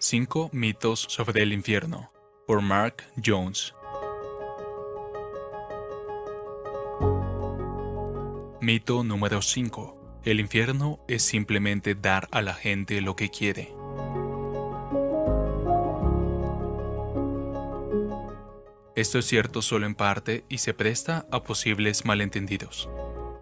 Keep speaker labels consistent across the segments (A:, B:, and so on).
A: 5 mitos sobre el infierno por Mark Jones. Mito número 5. El infierno es simplemente dar a la gente lo que quiere. Esto es cierto solo en parte y se presta a posibles malentendidos.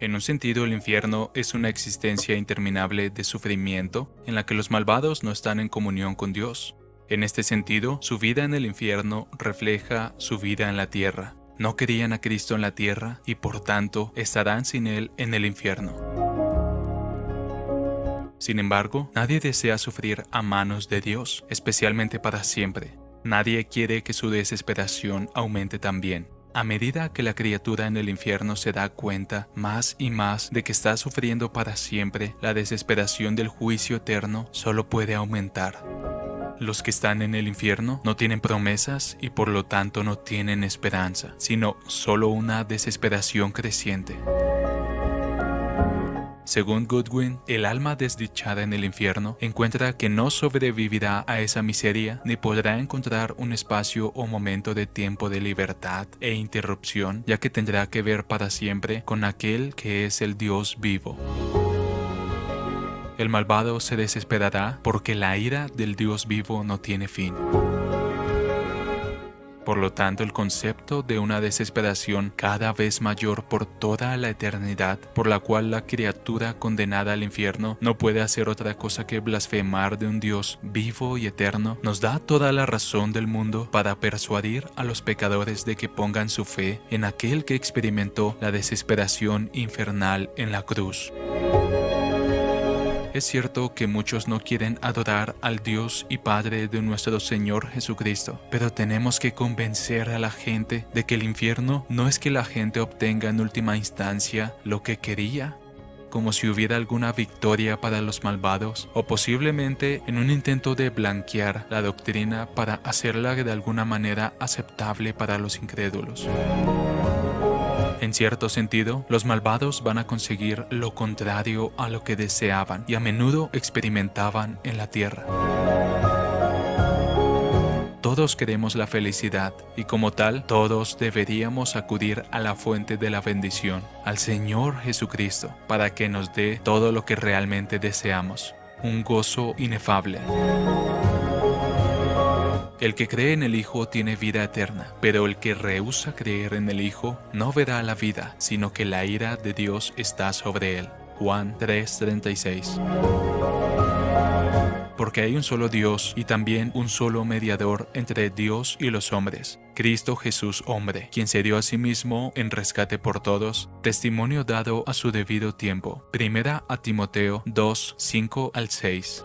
A: En un sentido, el infierno es una existencia interminable de sufrimiento en la que los malvados no están en comunión con Dios. En este sentido, su vida en el infierno refleja su vida en la tierra. No querían a Cristo en la tierra y por tanto estarán sin Él en el infierno. Sin embargo, nadie desea sufrir a manos de Dios, especialmente para siempre. Nadie quiere que su desesperación aumente también. A medida que la criatura en el infierno se da cuenta más y más de que está sufriendo para siempre, la desesperación del juicio eterno solo puede aumentar. Los que están en el infierno no tienen promesas y por lo tanto no tienen esperanza, sino solo una desesperación creciente. Según Goodwin, el alma desdichada en el infierno encuentra que no sobrevivirá a esa miseria ni podrá encontrar un espacio o momento de tiempo de libertad e interrupción, ya que tendrá que ver para siempre con aquel que es el Dios vivo. El malvado se desesperará porque la ira del Dios vivo no tiene fin. Por lo tanto, el concepto de una desesperación cada vez mayor por toda la eternidad, por la cual la criatura condenada al infierno no puede hacer otra cosa que blasfemar de un Dios vivo y eterno, nos da toda la razón del mundo para persuadir a los pecadores de que pongan su fe en aquel que experimentó la desesperación infernal en la cruz. Es cierto que muchos no quieren adorar al Dios y Padre de nuestro Señor Jesucristo, pero tenemos que convencer a la gente de que el infierno no es que la gente obtenga en última instancia lo que quería, como si hubiera alguna victoria para los malvados, o posiblemente en un intento de blanquear la doctrina para hacerla de alguna manera aceptable para los incrédulos. En cierto sentido, los malvados van a conseguir lo contrario a lo que deseaban y a menudo experimentaban en la tierra. Todos queremos la felicidad y como tal todos deberíamos acudir a la fuente de la bendición, al Señor Jesucristo, para que nos dé todo lo que realmente deseamos, un gozo inefable. El que cree en el Hijo tiene vida eterna, pero el que rehúsa creer en el Hijo no verá la vida, sino que la ira de Dios está sobre él. Juan 3:36 Porque hay un solo Dios y también un solo mediador entre Dios y los hombres, Cristo Jesús hombre, quien se dio a sí mismo en rescate por todos, testimonio dado a su debido tiempo. Primera a Timoteo 2, 5 al 6.